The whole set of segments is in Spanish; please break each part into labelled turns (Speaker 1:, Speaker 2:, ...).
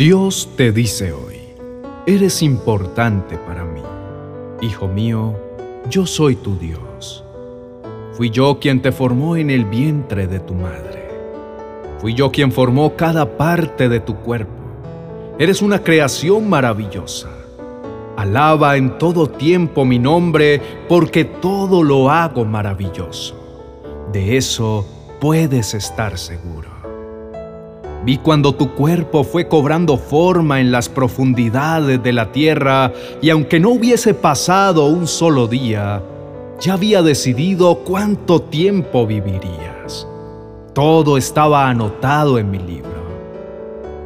Speaker 1: Dios te dice hoy, eres importante para mí. Hijo mío, yo soy tu Dios. Fui yo quien te formó en el vientre de tu madre. Fui yo quien formó cada parte de tu cuerpo. Eres una creación maravillosa. Alaba en todo tiempo mi nombre porque todo lo hago maravilloso. De eso puedes estar seguro. Vi cuando tu cuerpo fue cobrando forma en las profundidades de la tierra y aunque no hubiese pasado un solo día, ya había decidido cuánto tiempo vivirías. Todo estaba anotado en mi libro.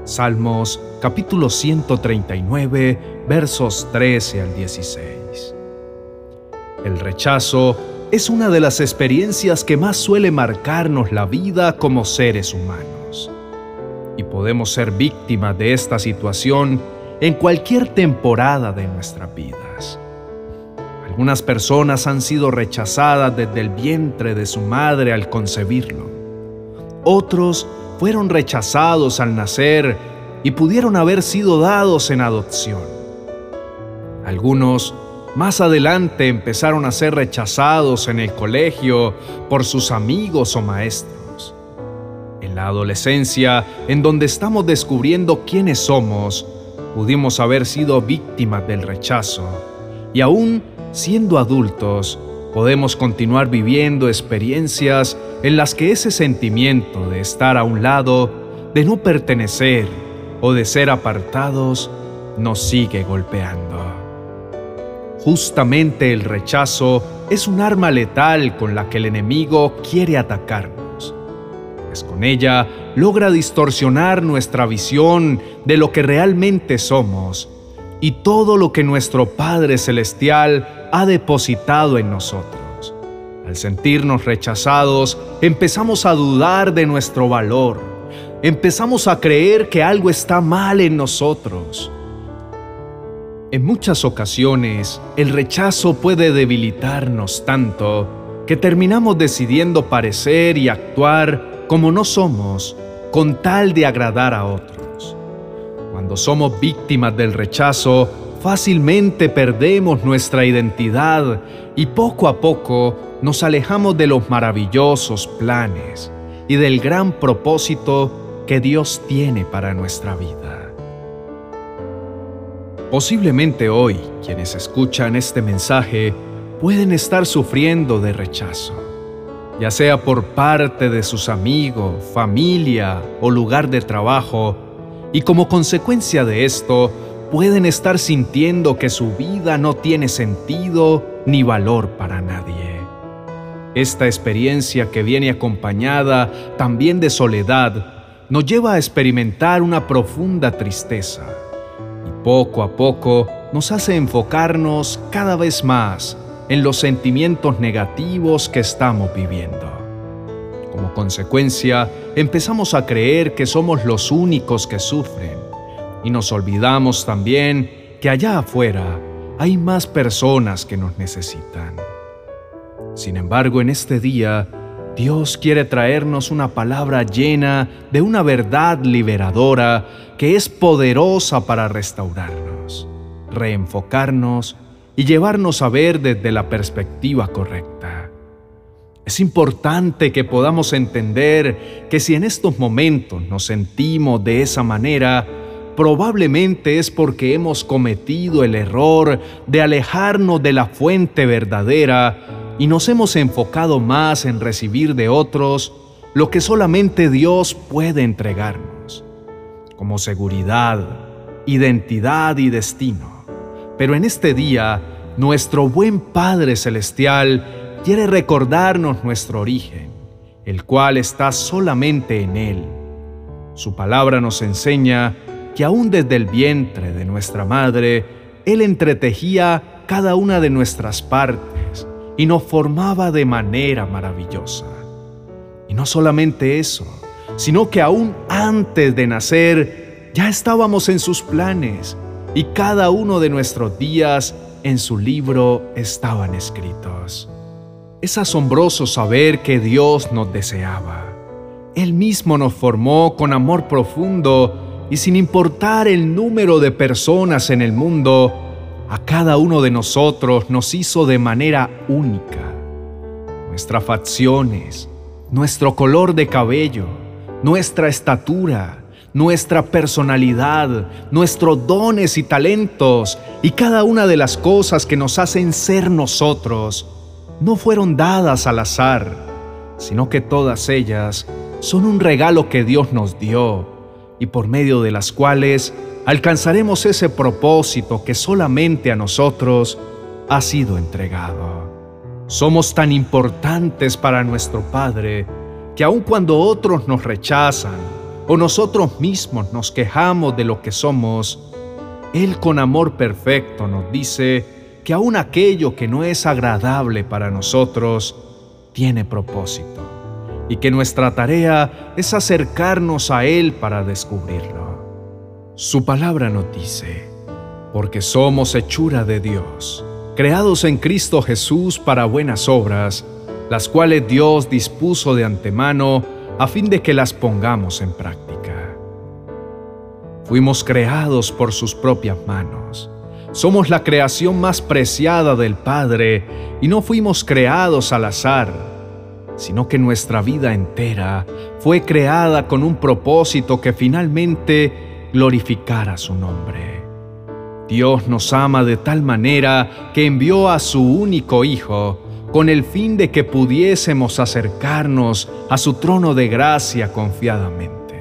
Speaker 1: Salmos capítulo 139 versos 13 al 16. El rechazo es una de las experiencias que más suele marcarnos la vida como seres humanos y podemos ser víctimas de esta situación en cualquier temporada de nuestras vidas. Algunas personas han sido rechazadas desde el vientre de su madre al concebirlo. Otros fueron rechazados al nacer y pudieron haber sido dados en adopción. Algunos más adelante empezaron a ser rechazados en el colegio por sus amigos o maestros la adolescencia, en donde estamos descubriendo quiénes somos, pudimos haber sido víctimas del rechazo. Y aún siendo adultos, podemos continuar viviendo experiencias en las que ese sentimiento de estar a un lado, de no pertenecer o de ser apartados, nos sigue golpeando. Justamente el rechazo es un arma letal con la que el enemigo quiere atacarnos con ella logra distorsionar nuestra visión de lo que realmente somos y todo lo que nuestro Padre Celestial ha depositado en nosotros. Al sentirnos rechazados, empezamos a dudar de nuestro valor, empezamos a creer que algo está mal en nosotros. En muchas ocasiones, el rechazo puede debilitarnos tanto que terminamos decidiendo parecer y actuar como no somos con tal de agradar a otros. Cuando somos víctimas del rechazo, fácilmente perdemos nuestra identidad y poco a poco nos alejamos de los maravillosos planes y del gran propósito que Dios tiene para nuestra vida. Posiblemente hoy quienes escuchan este mensaje pueden estar sufriendo de rechazo ya sea por parte de sus amigos, familia o lugar de trabajo, y como consecuencia de esto, pueden estar sintiendo que su vida no tiene sentido ni valor para nadie. Esta experiencia que viene acompañada también de soledad nos lleva a experimentar una profunda tristeza y poco a poco nos hace enfocarnos cada vez más en los sentimientos negativos que estamos viviendo. Como consecuencia, empezamos a creer que somos los únicos que sufren y nos olvidamos también que allá afuera hay más personas que nos necesitan. Sin embargo, en este día, Dios quiere traernos una palabra llena de una verdad liberadora que es poderosa para restaurarnos, reenfocarnos y llevarnos a ver desde la perspectiva correcta. Es importante que podamos entender que si en estos momentos nos sentimos de esa manera, probablemente es porque hemos cometido el error de alejarnos de la fuente verdadera y nos hemos enfocado más en recibir de otros lo que solamente Dios puede entregarnos, como seguridad, identidad y destino. Pero en este día, nuestro buen Padre Celestial quiere recordarnos nuestro origen, el cual está solamente en Él. Su palabra nos enseña que aún desde el vientre de nuestra madre, Él entretejía cada una de nuestras partes y nos formaba de manera maravillosa. Y no solamente eso, sino que aún antes de nacer ya estábamos en sus planes y cada uno de nuestros días en su libro estaban escritos. Es asombroso saber que Dios nos deseaba. Él mismo nos formó con amor profundo y sin importar el número de personas en el mundo, a cada uno de nosotros nos hizo de manera única. Nuestras facciones, nuestro color de cabello, nuestra estatura, nuestra personalidad, nuestros dones y talentos y cada una de las cosas que nos hacen ser nosotros no fueron dadas al azar, sino que todas ellas son un regalo que Dios nos dio y por medio de las cuales alcanzaremos ese propósito que solamente a nosotros ha sido entregado. Somos tan importantes para nuestro Padre que aun cuando otros nos rechazan, o nosotros mismos nos quejamos de lo que somos, Él con amor perfecto nos dice que aun aquello que no es agradable para nosotros tiene propósito y que nuestra tarea es acercarnos a Él para descubrirlo. Su palabra nos dice, porque somos hechura de Dios, creados en Cristo Jesús para buenas obras, las cuales Dios dispuso de antemano a fin de que las pongamos en práctica. Fuimos creados por sus propias manos. Somos la creación más preciada del Padre y no fuimos creados al azar, sino que nuestra vida entera fue creada con un propósito que finalmente glorificara su nombre. Dios nos ama de tal manera que envió a su único Hijo con el fin de que pudiésemos acercarnos a su trono de gracia confiadamente.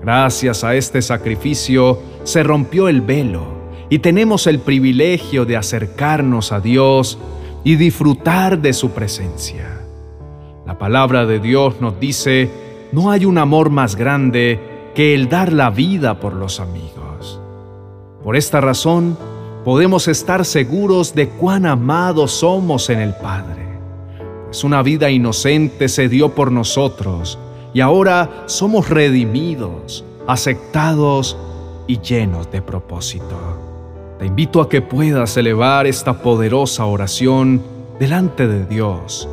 Speaker 1: Gracias a este sacrificio se rompió el velo y tenemos el privilegio de acercarnos a Dios y disfrutar de su presencia. La palabra de Dios nos dice, no hay un amor más grande que el dar la vida por los amigos. Por esta razón, podemos estar seguros de cuán amados somos en el Padre. Pues una vida inocente se dio por nosotros y ahora somos redimidos, aceptados y llenos de propósito. Te invito a que puedas elevar esta poderosa oración delante de Dios.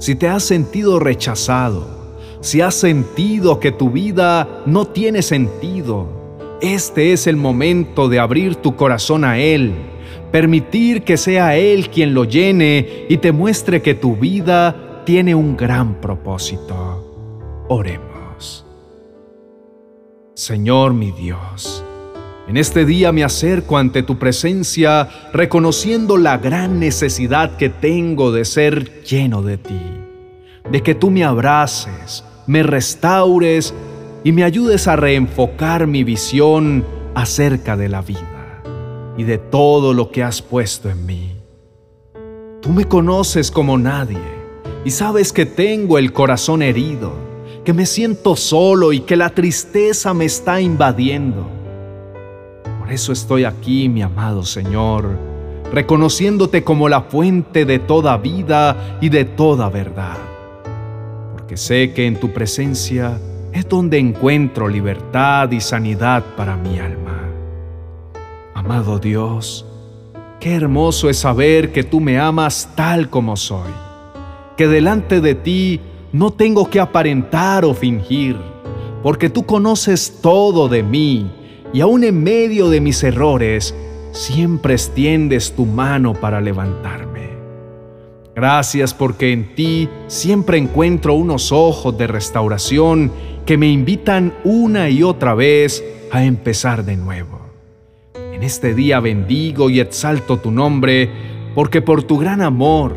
Speaker 1: Si te has sentido rechazado, si has sentido que tu vida no tiene sentido, este es el momento de abrir tu corazón a Él, permitir que sea Él quien lo llene y te muestre que tu vida tiene un gran propósito. Oremos. Señor mi Dios, en este día me acerco ante tu presencia reconociendo la gran necesidad que tengo de ser lleno de ti, de que tú me abraces, me restaures y me ayudes a reenfocar mi visión acerca de la vida y de todo lo que has puesto en mí. Tú me conoces como nadie y sabes que tengo el corazón herido, que me siento solo y que la tristeza me está invadiendo. Por eso estoy aquí, mi amado Señor, reconociéndote como la fuente de toda vida y de toda verdad, porque sé que en tu presencia es donde encuentro libertad y sanidad para mi alma. Amado Dios, qué hermoso es saber que tú me amas tal como soy, que delante de ti no tengo que aparentar o fingir, porque tú conoces todo de mí y aún en medio de mis errores, siempre extiendes tu mano para levantarme. Gracias porque en ti siempre encuentro unos ojos de restauración que me invitan una y otra vez a empezar de nuevo. En este día bendigo y exalto tu nombre, porque por tu gran amor,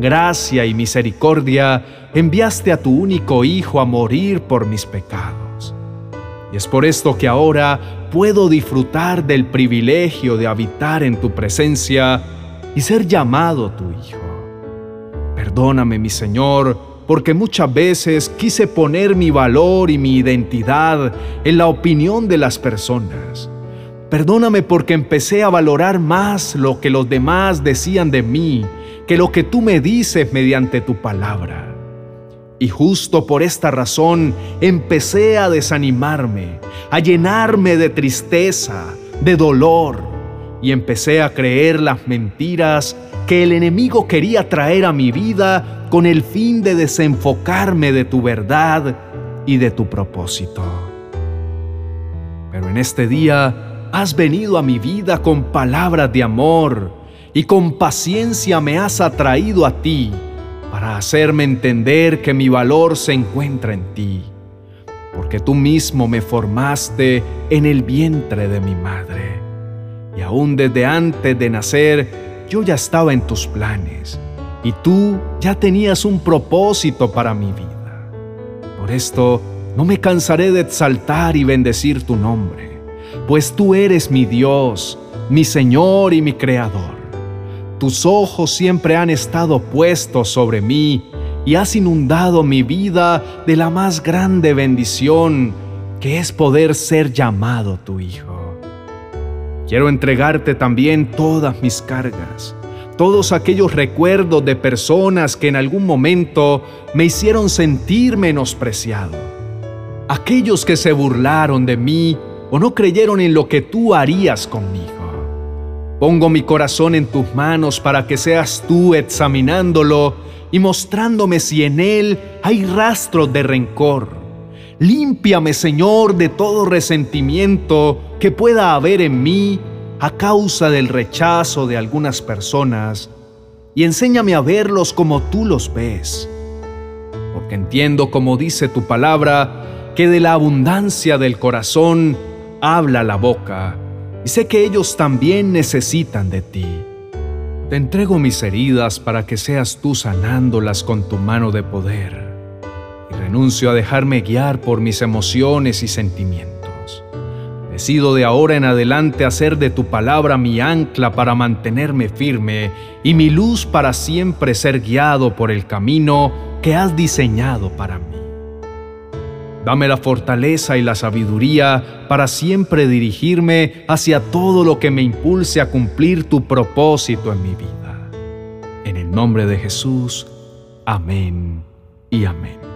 Speaker 1: gracia y misericordia enviaste a tu único Hijo a morir por mis pecados. Y es por esto que ahora puedo disfrutar del privilegio de habitar en tu presencia y ser llamado tu Hijo. Perdóname, mi Señor, porque muchas veces quise poner mi valor y mi identidad en la opinión de las personas. Perdóname porque empecé a valorar más lo que los demás decían de mí que lo que tú me dices mediante tu palabra. Y justo por esta razón empecé a desanimarme, a llenarme de tristeza, de dolor, y empecé a creer las mentiras que el enemigo quería traer a mi vida con el fin de desenfocarme de tu verdad y de tu propósito. Pero en este día has venido a mi vida con palabras de amor y con paciencia me has atraído a ti para hacerme entender que mi valor se encuentra en ti, porque tú mismo me formaste en el vientre de mi madre. Y aún desde antes de nacer, yo ya estaba en tus planes, y tú ya tenías un propósito para mi vida. Por esto, no me cansaré de exaltar y bendecir tu nombre, pues tú eres mi Dios, mi Señor y mi Creador. Tus ojos siempre han estado puestos sobre mí y has inundado mi vida de la más grande bendición que es poder ser llamado tu Hijo. Quiero entregarte también todas mis cargas, todos aquellos recuerdos de personas que en algún momento me hicieron sentir menospreciado, aquellos que se burlaron de mí o no creyeron en lo que tú harías conmigo. Pongo mi corazón en tus manos para que seas tú examinándolo y mostrándome si en él hay rastros de rencor. Límpiame, Señor, de todo resentimiento que pueda haber en mí a causa del rechazo de algunas personas y enséñame a verlos como tú los ves. Porque entiendo, como dice tu palabra, que de la abundancia del corazón habla la boca y sé que ellos también necesitan de ti. Te entrego mis heridas para que seas tú sanándolas con tu mano de poder. Renuncio a dejarme guiar por mis emociones y sentimientos. Decido de ahora en adelante hacer de tu palabra mi ancla para mantenerme firme y mi luz para siempre ser guiado por el camino que has diseñado para mí. Dame la fortaleza y la sabiduría para siempre dirigirme hacia todo lo que me impulse a cumplir tu propósito en mi vida. En el nombre de Jesús, amén y amén.